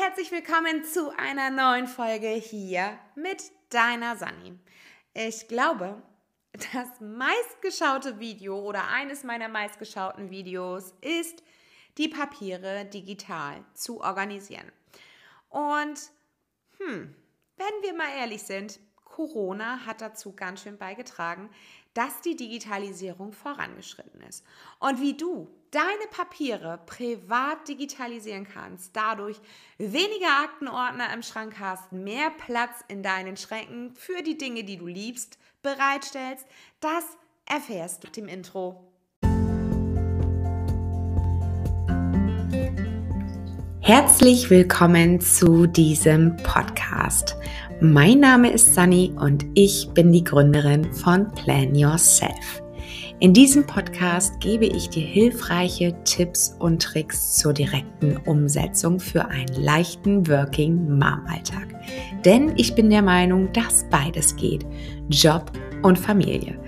herzlich willkommen zu einer neuen Folge hier mit deiner Sani. Ich glaube, das meistgeschaute Video oder eines meiner meistgeschauten Videos ist, die Papiere digital zu organisieren. Und, hm, wenn wir mal ehrlich sind, Corona hat dazu ganz schön beigetragen, dass die Digitalisierung vorangeschritten ist. Und wie du deine Papiere privat digitalisieren kannst, dadurch weniger Aktenordner im Schrank hast, mehr Platz in deinen Schränken für die Dinge, die du liebst, bereitstellst, das erfährst du im Intro. Herzlich willkommen zu diesem Podcast. Mein Name ist Sunny und ich bin die Gründerin von Plan Yourself. In diesem Podcast gebe ich dir hilfreiche Tipps und Tricks zur direkten Umsetzung für einen leichten Working Mom Alltag. Denn ich bin der Meinung, dass beides geht. Job und Familie.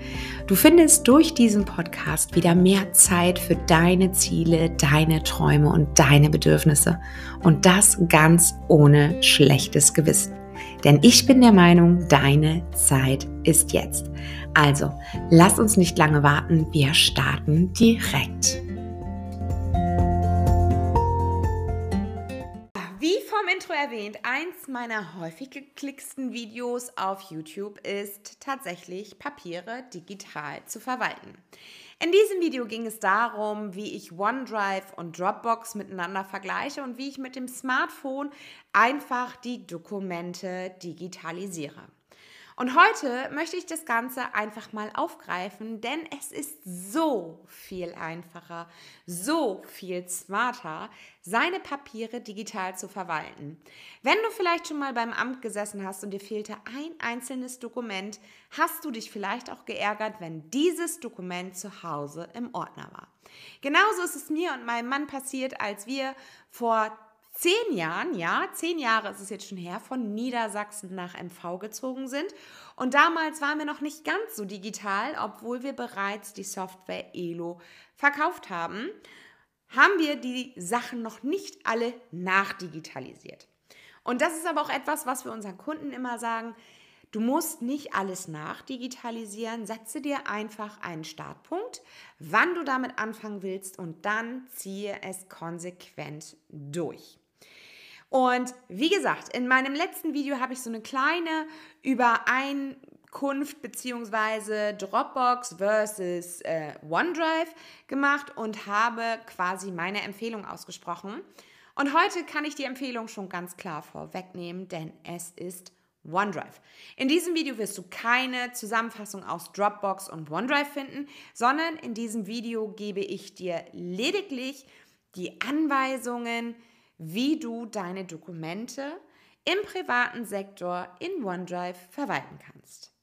Du findest durch diesen Podcast wieder mehr Zeit für deine Ziele, deine Träume und deine Bedürfnisse. Und das ganz ohne schlechtes Gewissen. Denn ich bin der Meinung, deine Zeit ist jetzt. Also, lass uns nicht lange warten, wir starten direkt. Wie vom Intro erwähnt, eins meiner häufig geklicksten Videos auf YouTube ist tatsächlich Papiere digital zu verwalten. In diesem Video ging es darum, wie ich OneDrive und Dropbox miteinander vergleiche und wie ich mit dem Smartphone einfach die Dokumente digitalisiere. Und heute möchte ich das Ganze einfach mal aufgreifen, denn es ist so viel einfacher, so viel smarter, seine Papiere digital zu verwalten. Wenn du vielleicht schon mal beim Amt gesessen hast und dir fehlte ein einzelnes Dokument, hast du dich vielleicht auch geärgert, wenn dieses Dokument zu Hause im Ordner war. Genauso ist es mir und meinem Mann passiert, als wir vor zehn Jahren, ja, zehn Jahre ist es jetzt schon her, von Niedersachsen nach MV gezogen sind. Und damals waren wir noch nicht ganz so digital, obwohl wir bereits die Software Elo verkauft haben, haben wir die Sachen noch nicht alle nachdigitalisiert. Und das ist aber auch etwas, was wir unseren Kunden immer sagen. Du musst nicht alles nachdigitalisieren. Setze dir einfach einen Startpunkt, wann du damit anfangen willst und dann ziehe es konsequent durch. Und wie gesagt, in meinem letzten Video habe ich so eine kleine Übereinkunft bzw. Dropbox versus äh, OneDrive gemacht und habe quasi meine Empfehlung ausgesprochen. Und heute kann ich die Empfehlung schon ganz klar vorwegnehmen, denn es ist OneDrive. In diesem Video wirst du keine Zusammenfassung aus Dropbox und OneDrive finden, sondern in diesem Video gebe ich dir lediglich die Anweisungen, wie du deine Dokumente im privaten Sektor in OneDrive verwalten kannst.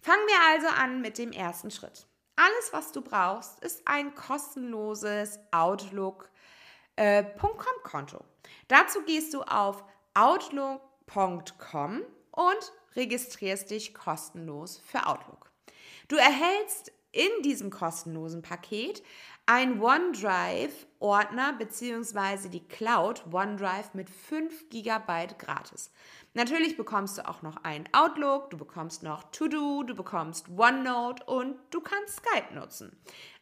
Fangen wir also an mit dem ersten Schritt. Alles, was du brauchst, ist ein kostenloses Outlook.com-Konto. Äh, Dazu gehst du auf outlook.com und registrierst dich kostenlos für Outlook. Du erhältst in diesem kostenlosen Paket ein OneDrive-Ordner bzw. die Cloud OneDrive mit 5 GB gratis. Natürlich bekommst du auch noch ein Outlook, du bekommst noch To-Do, du bekommst OneNote und du kannst Skype nutzen.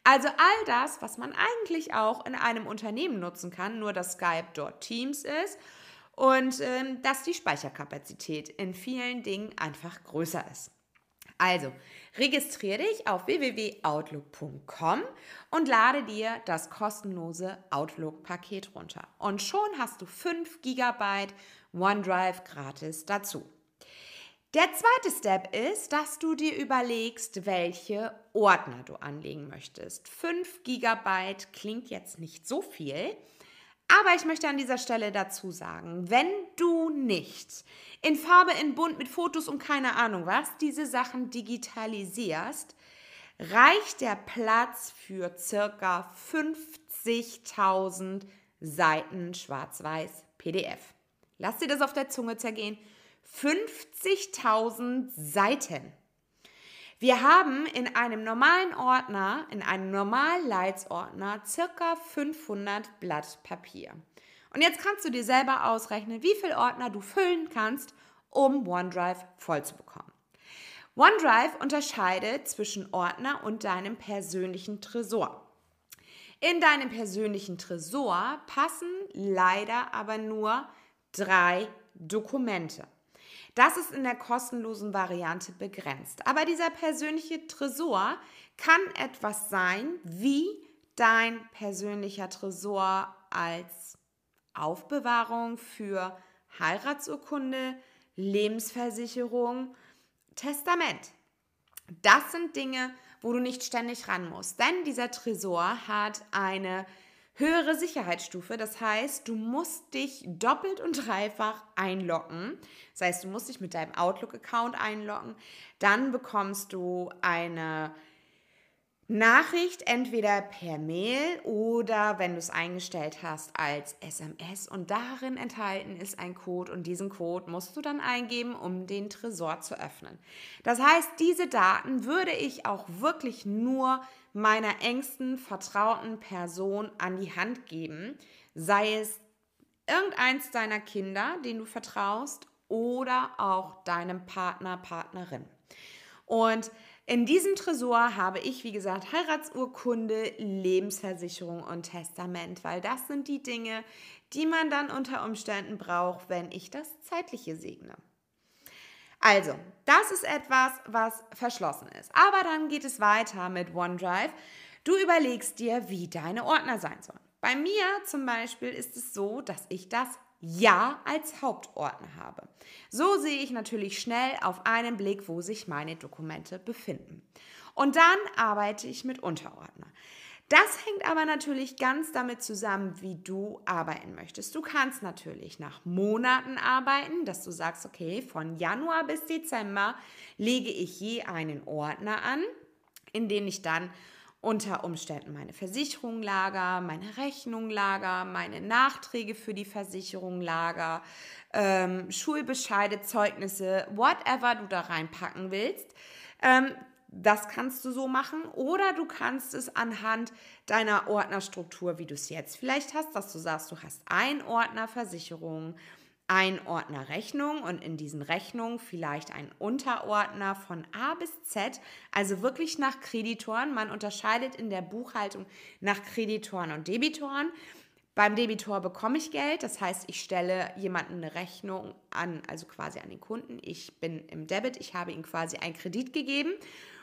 Also all das, was man eigentlich auch in einem Unternehmen nutzen kann, nur dass Skype dort Teams ist und ähm, dass die Speicherkapazität in vielen Dingen einfach größer ist. Also, registriere dich auf www.outlook.com und lade dir das kostenlose Outlook-Paket runter. Und schon hast du 5 GB OneDrive gratis dazu. Der zweite Step ist, dass du dir überlegst, welche Ordner du anlegen möchtest. 5 GB klingt jetzt nicht so viel, aber ich möchte an dieser Stelle dazu sagen, wenn du nicht in Farbe, in Bunt, mit Fotos und keine Ahnung was, diese Sachen digitalisierst, reicht der Platz für circa 50.000 Seiten schwarz-weiß PDF. Lass dir das auf der Zunge zergehen. 50.000 Seiten. Wir haben in einem normalen Ordner, in einem normalen Leitsordner, circa 500 Blatt Papier. Und jetzt kannst du dir selber ausrechnen, wie viele Ordner du füllen kannst, um OneDrive voll zu bekommen. OneDrive unterscheidet zwischen Ordner und deinem persönlichen Tresor. In deinem persönlichen Tresor passen leider aber nur drei Dokumente. Das ist in der kostenlosen Variante begrenzt. Aber dieser persönliche Tresor kann etwas sein wie dein persönlicher Tresor als Aufbewahrung für Heiratsurkunde, Lebensversicherung, Testament. Das sind Dinge, wo du nicht ständig ran musst. Denn dieser Tresor hat eine höhere Sicherheitsstufe. Das heißt, du musst dich doppelt und dreifach einloggen. Das heißt, du musst dich mit deinem Outlook-Account einloggen. Dann bekommst du eine Nachricht entweder per Mail oder wenn du es eingestellt hast als SMS und darin enthalten ist ein Code und diesen Code musst du dann eingeben, um den Tresor zu öffnen. Das heißt, diese Daten würde ich auch wirklich nur meiner engsten vertrauten Person an die Hand geben, sei es irgendeins deiner Kinder, den du vertraust oder auch deinem Partner, Partnerin. Und in diesem Tresor habe ich, wie gesagt, Heiratsurkunde, Lebensversicherung und Testament, weil das sind die Dinge, die man dann unter Umständen braucht, wenn ich das Zeitliche segne. Also, das ist etwas, was verschlossen ist. Aber dann geht es weiter mit OneDrive. Du überlegst dir, wie deine Ordner sein sollen. Bei mir zum Beispiel ist es so, dass ich das ja als Hauptordner habe. So sehe ich natürlich schnell auf einen Blick, wo sich meine Dokumente befinden. Und dann arbeite ich mit Unterordner. Das hängt aber natürlich ganz damit zusammen, wie du arbeiten möchtest. Du kannst natürlich nach Monaten arbeiten, dass du sagst, okay, von Januar bis Dezember lege ich je einen Ordner an, in den ich dann unter Umständen meine Versicherung lager, meine Rechnung lager, meine Nachträge für die Versicherung lager, ähm, Schulbescheide, Zeugnisse, whatever du da reinpacken willst. Ähm, das kannst du so machen oder du kannst es anhand deiner Ordnerstruktur, wie du es jetzt vielleicht hast, dass du sagst, du hast ein Ordner Versicherung, ein Ordner Rechnung und in diesen Rechnungen vielleicht ein Unterordner von A bis Z, also wirklich nach Kreditoren. Man unterscheidet in der Buchhaltung nach Kreditoren und Debitoren. Beim Debitor bekomme ich Geld, das heißt, ich stelle jemanden eine Rechnung an, also quasi an den Kunden. Ich bin im Debit, ich habe ihm quasi einen Kredit gegeben.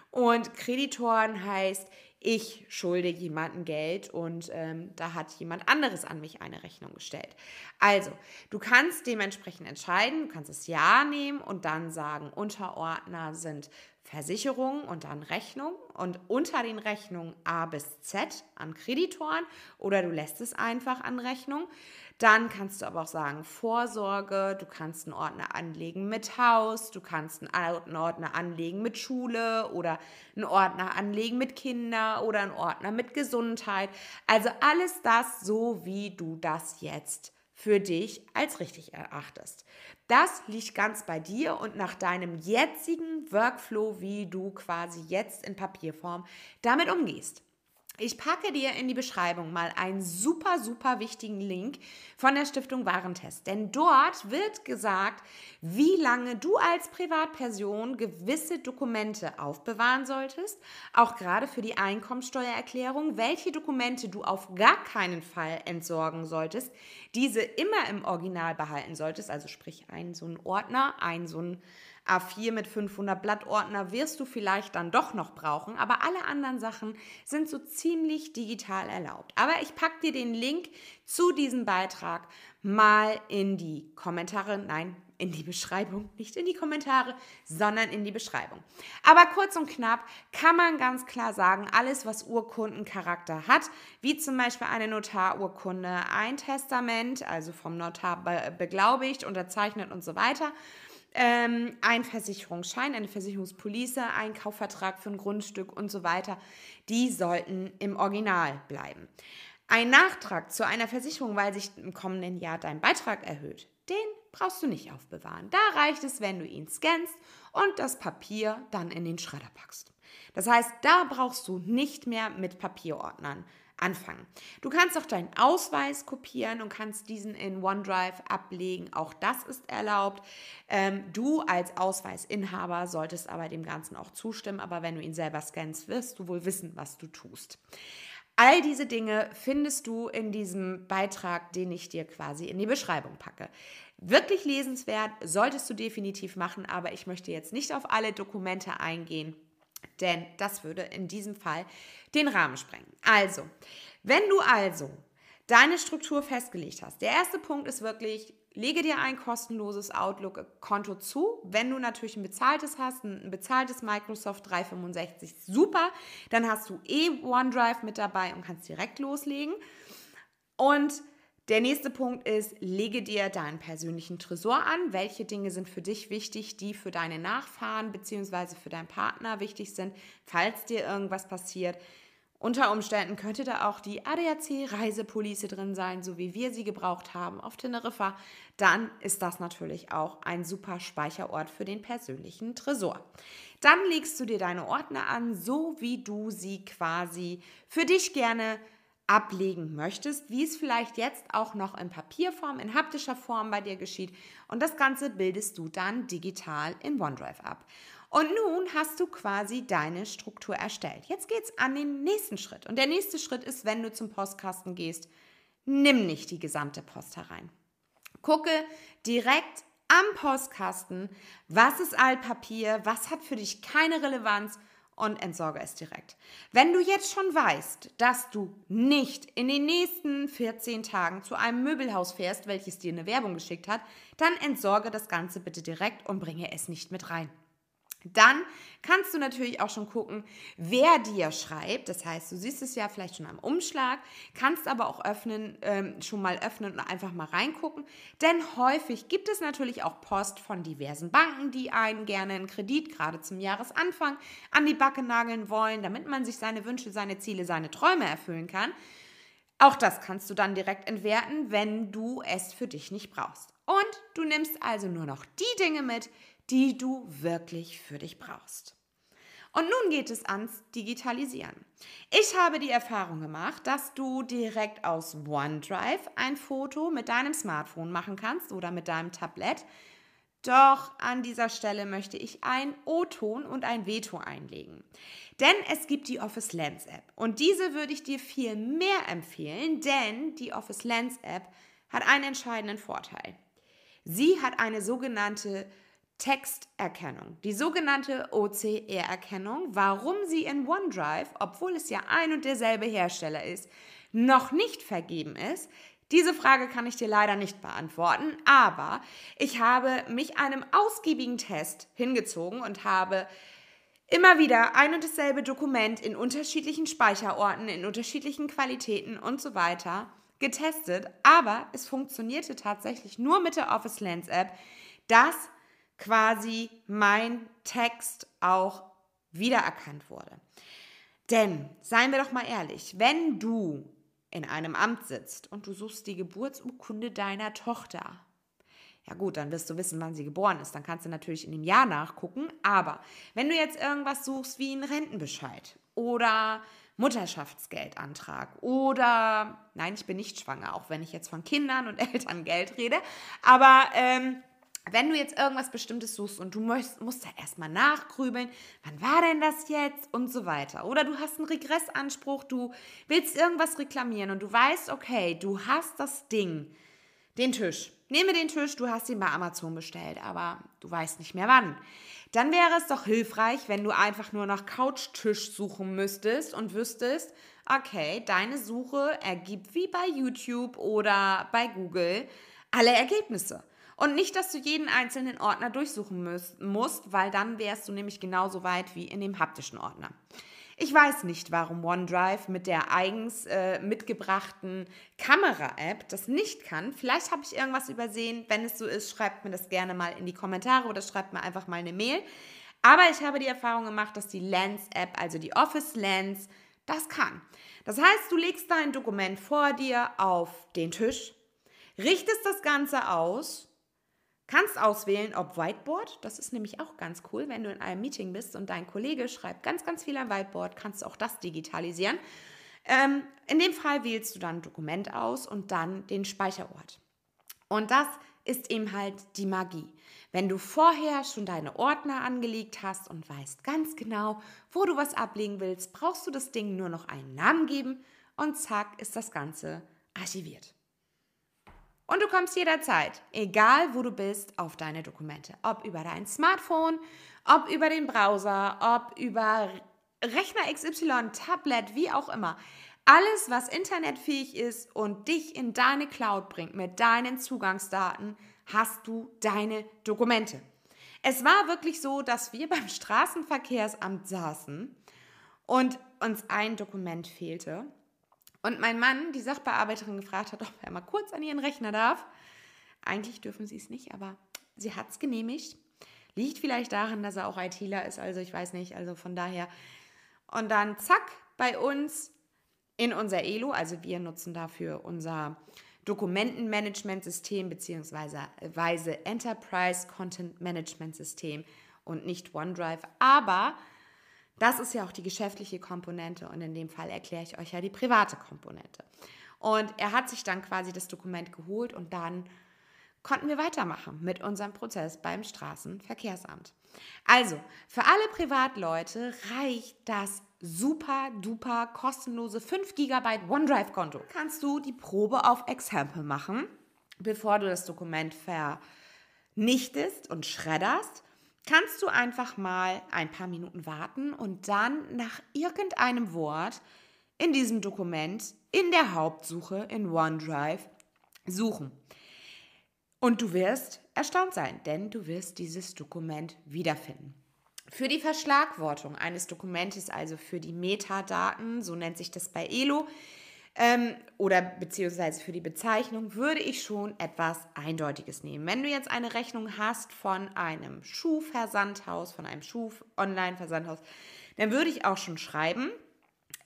Und Kreditoren heißt, ich schulde jemandem Geld und ähm, da hat jemand anderes an mich eine Rechnung gestellt. Also, du kannst dementsprechend entscheiden, du kannst es Ja nehmen und dann sagen, Unterordner sind Versicherungen und dann Rechnung und unter den Rechnungen A bis Z an Kreditoren oder du lässt es einfach an Rechnung. Dann kannst du aber auch sagen Vorsorge, du kannst einen Ordner anlegen mit Haus, du kannst einen Ordner anlegen mit Schule oder einen Ordner anlegen mit Kinder oder einen Ordner mit Gesundheit. Also alles das so, wie du das jetzt für dich als richtig erachtest. Das liegt ganz bei dir und nach deinem jetzigen Workflow, wie du quasi jetzt in Papierform damit umgehst. Ich packe dir in die Beschreibung mal einen super, super wichtigen Link von der Stiftung Warentest. Denn dort wird gesagt, wie lange du als Privatperson gewisse Dokumente aufbewahren solltest, auch gerade für die Einkommensteuererklärung, welche Dokumente du auf gar keinen Fall entsorgen solltest, diese immer im Original behalten solltest, also sprich einen so einen Ordner, einen so einen A4 mit 500 Blattordner wirst du vielleicht dann doch noch brauchen, aber alle anderen Sachen sind so ziemlich digital erlaubt. Aber ich packe dir den Link zu diesem Beitrag mal in die Kommentare, nein, in die Beschreibung, nicht in die Kommentare, sondern in die Beschreibung. Aber kurz und knapp kann man ganz klar sagen, alles, was Urkundencharakter hat, wie zum Beispiel eine Notarurkunde, ein Testament, also vom Notar beglaubigt, unterzeichnet und so weiter, ähm, ein Versicherungsschein, eine Versicherungspolice, ein Kaufvertrag für ein Grundstück und so weiter, die sollten im Original bleiben. Ein Nachtrag zu einer Versicherung, weil sich im kommenden Jahr dein Beitrag erhöht, den brauchst du nicht aufbewahren. Da reicht es, wenn du ihn scannst und das Papier dann in den Schredder packst. Das heißt, da brauchst du nicht mehr mit Papierordnern anfangen. Du kannst auch deinen Ausweis kopieren und kannst diesen in OneDrive ablegen. Auch das ist erlaubt. Ähm, du als Ausweisinhaber solltest aber dem Ganzen auch zustimmen. Aber wenn du ihn selber scannst, wirst du wohl wissen, was du tust. All diese Dinge findest du in diesem Beitrag, den ich dir quasi in die Beschreibung packe. Wirklich lesenswert, solltest du definitiv machen, aber ich möchte jetzt nicht auf alle Dokumente eingehen, denn das würde in diesem Fall den Rahmen sprengen. Also, wenn du also deine Struktur festgelegt hast, der erste Punkt ist wirklich, lege dir ein kostenloses Outlook-Konto zu. Wenn du natürlich ein bezahltes hast, ein bezahltes Microsoft 365, super. Dann hast du eh OneDrive mit dabei und kannst direkt loslegen. Und der nächste Punkt ist, lege dir deinen persönlichen Tresor an. Welche Dinge sind für dich wichtig, die für deine Nachfahren bzw. für deinen Partner wichtig sind, falls dir irgendwas passiert. Unter Umständen könnte da auch die ADAC-Reisepolice drin sein, so wie wir sie gebraucht haben auf Teneriffa. Dann ist das natürlich auch ein super Speicherort für den persönlichen Tresor. Dann legst du dir deine Ordner an, so wie du sie quasi für dich gerne ablegen möchtest, wie es vielleicht jetzt auch noch in Papierform, in haptischer Form bei dir geschieht. Und das Ganze bildest du dann digital in OneDrive ab. Und nun hast du quasi deine Struktur erstellt. Jetzt geht es an den nächsten Schritt. Und der nächste Schritt ist, wenn du zum Postkasten gehst, nimm nicht die gesamte Post herein. Gucke direkt am Postkasten, was ist Altpapier, was hat für dich keine Relevanz und entsorge es direkt. Wenn du jetzt schon weißt, dass du nicht in den nächsten 14 Tagen zu einem Möbelhaus fährst, welches dir eine Werbung geschickt hat, dann entsorge das Ganze bitte direkt und bringe es nicht mit rein. Dann kannst du natürlich auch schon gucken, wer dir schreibt. Das heißt, du siehst es ja vielleicht schon am Umschlag, kannst aber auch öffnen, ähm, schon mal öffnen und einfach mal reingucken. Denn häufig gibt es natürlich auch Post von diversen Banken, die einen gerne einen Kredit gerade zum Jahresanfang an die Backe nageln wollen, damit man sich seine Wünsche, seine Ziele, seine Träume erfüllen kann. Auch das kannst du dann direkt entwerten, wenn du es für dich nicht brauchst. Und du nimmst also nur noch die Dinge mit, die du wirklich für dich brauchst. Und nun geht es ans Digitalisieren. Ich habe die Erfahrung gemacht, dass du direkt aus OneDrive ein Foto mit deinem Smartphone machen kannst oder mit deinem Tablet. Doch an dieser Stelle möchte ich ein O-Ton und ein Veto einlegen. Denn es gibt die Office Lens App und diese würde ich dir viel mehr empfehlen, denn die Office Lens App hat einen entscheidenden Vorteil. Sie hat eine sogenannte Texterkennung, die sogenannte OCR-Erkennung, warum sie in OneDrive, obwohl es ja ein und derselbe Hersteller ist, noch nicht vergeben ist. Diese Frage kann ich dir leider nicht beantworten, aber ich habe mich einem ausgiebigen Test hingezogen und habe immer wieder ein und dasselbe Dokument in unterschiedlichen Speicherorten, in unterschiedlichen Qualitäten und so weiter getestet, aber es funktionierte tatsächlich nur mit der Office Lens App, dass quasi mein Text auch wiedererkannt wurde. Denn, seien wir doch mal ehrlich, wenn du in einem Amt sitzt und du suchst die Geburtsurkunde deiner Tochter, ja gut, dann wirst du wissen, wann sie geboren ist. Dann kannst du natürlich in dem Jahr nachgucken. Aber wenn du jetzt irgendwas suchst wie einen Rentenbescheid oder Mutterschaftsgeldantrag oder, nein, ich bin nicht schwanger, auch wenn ich jetzt von Kindern und Eltern Geld rede, aber ähm, wenn du jetzt irgendwas Bestimmtes suchst und du musst, musst da erstmal nachgrübeln, wann war denn das jetzt und so weiter. Oder du hast einen Regressanspruch, du willst irgendwas reklamieren und du weißt, okay, du hast das Ding, den Tisch. Nehme den Tisch, du hast ihn bei Amazon bestellt, aber du weißt nicht mehr wann. Dann wäre es doch hilfreich, wenn du einfach nur nach Couchtisch suchen müsstest und wüsstest, okay, deine Suche ergibt wie bei YouTube oder bei Google alle Ergebnisse. Und nicht, dass du jeden einzelnen Ordner durchsuchen musst, weil dann wärst du nämlich genauso weit wie in dem haptischen Ordner. Ich weiß nicht, warum OneDrive mit der eigens äh, mitgebrachten Kamera-App das nicht kann. Vielleicht habe ich irgendwas übersehen. Wenn es so ist, schreibt mir das gerne mal in die Kommentare oder schreibt mir einfach mal eine Mail. Aber ich habe die Erfahrung gemacht, dass die Lens-App, also die Office Lens, das kann. Das heißt, du legst dein Dokument vor dir auf den Tisch, richtest das Ganze aus Kannst auswählen, ob Whiteboard, das ist nämlich auch ganz cool, wenn du in einem Meeting bist und dein Kollege schreibt ganz, ganz viel am Whiteboard, kannst du auch das digitalisieren. Ähm, in dem Fall wählst du dann Dokument aus und dann den Speicherort. Und das ist eben halt die Magie. Wenn du vorher schon deine Ordner angelegt hast und weißt ganz genau, wo du was ablegen willst, brauchst du das Ding nur noch einen Namen geben und zack ist das Ganze archiviert. Und du kommst jederzeit, egal wo du bist, auf deine Dokumente. Ob über dein Smartphone, ob über den Browser, ob über Rechner XY, Tablet, wie auch immer. Alles, was internetfähig ist und dich in deine Cloud bringt mit deinen Zugangsdaten, hast du deine Dokumente. Es war wirklich so, dass wir beim Straßenverkehrsamt saßen und uns ein Dokument fehlte. Und mein Mann die Sachbearbeiterin gefragt hat, ob er mal kurz an ihren Rechner darf. Eigentlich dürfen sie es nicht, aber sie hat es genehmigt. Liegt vielleicht daran, dass er auch ITler ist, also ich weiß nicht, also von daher. Und dann zack, bei uns in unser ELO, also wir nutzen dafür unser Dokumentenmanagementsystem bzw. Enterprise Content Management System und nicht OneDrive. Aber das ist ja auch die geschäftliche Komponente und in dem Fall erkläre ich euch ja die private Komponente. Und er hat sich dann quasi das Dokument geholt und dann konnten wir weitermachen mit unserem Prozess beim Straßenverkehrsamt. Also, für alle Privatleute reicht das super duper kostenlose 5 GB OneDrive-Konto. Kannst du die Probe auf Example machen, bevor du das Dokument vernichtest und schredderst kannst du einfach mal ein paar Minuten warten und dann nach irgendeinem Wort in diesem Dokument in der Hauptsuche in OneDrive suchen. Und du wirst erstaunt sein, denn du wirst dieses Dokument wiederfinden. Für die Verschlagwortung eines Dokumentes, also für die Metadaten, so nennt sich das bei ELO, ähm, oder beziehungsweise für die Bezeichnung würde ich schon etwas Eindeutiges nehmen. Wenn du jetzt eine Rechnung hast von einem Schuhversandhaus, von einem Schuh-Online-Versandhaus, dann würde ich auch schon schreiben,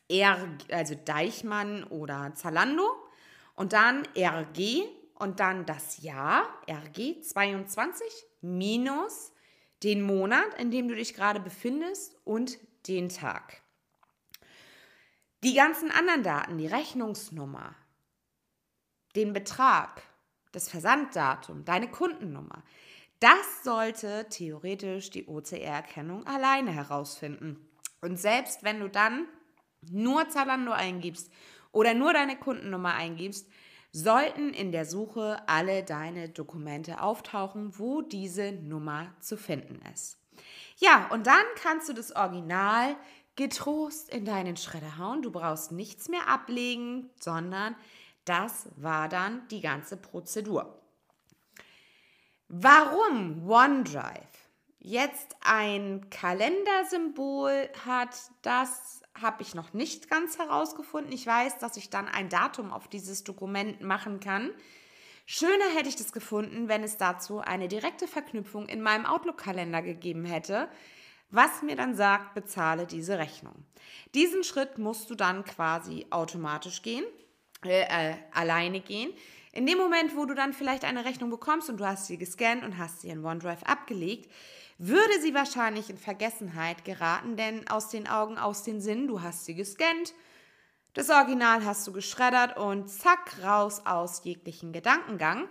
R, also Deichmann oder Zalando und dann RG und dann das Jahr, RG 22 minus den Monat, in dem du dich gerade befindest und den Tag. Die ganzen anderen Daten, die Rechnungsnummer, den Betrag, das Versanddatum, deine Kundennummer, das sollte theoretisch die OCR-Erkennung alleine herausfinden. Und selbst wenn du dann nur Zalando eingibst oder nur deine Kundennummer eingibst, sollten in der Suche alle deine Dokumente auftauchen, wo diese Nummer zu finden ist. Ja, und dann kannst du das Original getrost in deinen Schredder hauen. Du brauchst nichts mehr ablegen, sondern das war dann die ganze Prozedur. Warum OneDrive jetzt ein Kalendersymbol hat, das habe ich noch nicht ganz herausgefunden. Ich weiß, dass ich dann ein Datum auf dieses Dokument machen kann. Schöner hätte ich das gefunden, wenn es dazu eine direkte Verknüpfung in meinem Outlook-Kalender gegeben hätte, was mir dann sagt, bezahle diese Rechnung. Diesen Schritt musst du dann quasi automatisch gehen, äh, äh, alleine gehen. In dem Moment, wo du dann vielleicht eine Rechnung bekommst und du hast sie gescannt und hast sie in OneDrive abgelegt, würde sie wahrscheinlich in Vergessenheit geraten, denn aus den Augen, aus den Sinnen, du hast sie gescannt, das Original hast du geschreddert und zack, raus aus jeglichen Gedankengang.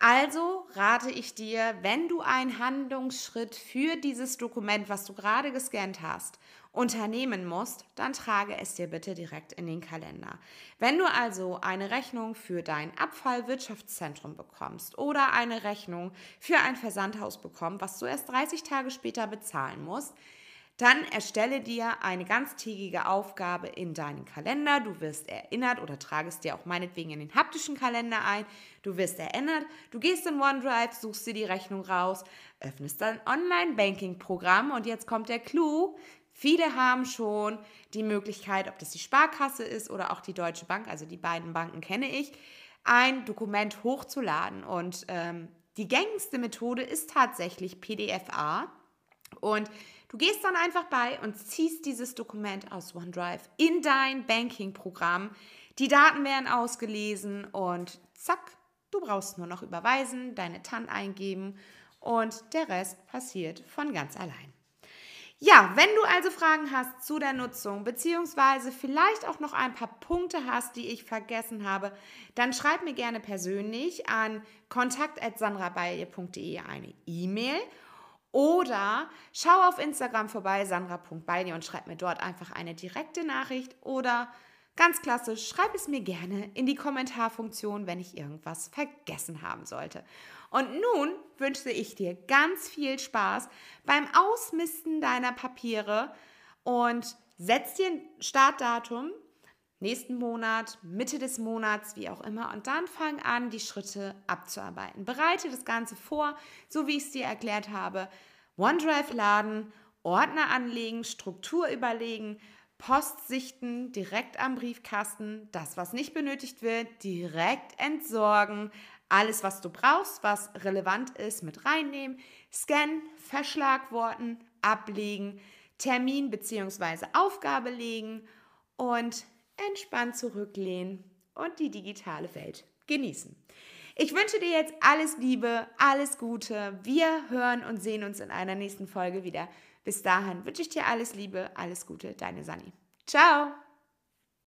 Also rate ich dir, wenn du einen Handlungsschritt für dieses Dokument, was du gerade gescannt hast, unternehmen musst, dann trage es dir bitte direkt in den Kalender. Wenn du also eine Rechnung für dein Abfallwirtschaftszentrum bekommst oder eine Rechnung für ein Versandhaus bekommst, was du erst 30 Tage später bezahlen musst, dann erstelle dir eine ganztägige Aufgabe in deinen Kalender. Du wirst erinnert oder trage es dir auch meinetwegen in den haptischen Kalender ein. Du wirst erinnert. Du gehst in OneDrive, suchst dir die Rechnung raus, öffnest dein Online-Banking-Programm und jetzt kommt der Clou. Viele haben schon die Möglichkeit, ob das die Sparkasse ist oder auch die Deutsche Bank, also die beiden Banken kenne ich, ein Dokument hochzuladen. Und ähm, die gängigste Methode ist tatsächlich PDF-A. Und Du gehst dann einfach bei und ziehst dieses Dokument aus OneDrive in dein Banking-Programm. Die Daten werden ausgelesen und zack, du brauchst nur noch überweisen, deine TAN eingeben und der Rest passiert von ganz allein. Ja, wenn du also Fragen hast zu der Nutzung, beziehungsweise vielleicht auch noch ein paar Punkte hast, die ich vergessen habe, dann schreib mir gerne persönlich an kontakt.sandrabeilje.de eine E-Mail oder schau auf Instagram vorbei, sandra.beilje und schreib mir dort einfach eine direkte Nachricht oder ganz klassisch, schreib es mir gerne in die Kommentarfunktion, wenn ich irgendwas vergessen haben sollte. Und nun wünsche ich dir ganz viel Spaß beim Ausmisten deiner Papiere und setz dir ein Startdatum nächsten Monat, Mitte des Monats, wie auch immer. Und dann fang an, die Schritte abzuarbeiten. Bereite das Ganze vor, so wie ich es dir erklärt habe. OneDrive laden, Ordner anlegen, Struktur überlegen, Post sichten, direkt am Briefkasten, das, was nicht benötigt wird, direkt entsorgen, alles, was du brauchst, was relevant ist, mit reinnehmen, scannen, verschlagworten, ablegen, Termin bzw. Aufgabe legen und entspannt zurücklehnen und die digitale Welt genießen. Ich wünsche dir jetzt alles Liebe, alles Gute. Wir hören und sehen uns in einer nächsten Folge wieder. Bis dahin wünsche ich dir alles Liebe, alles Gute, deine Sani. Ciao!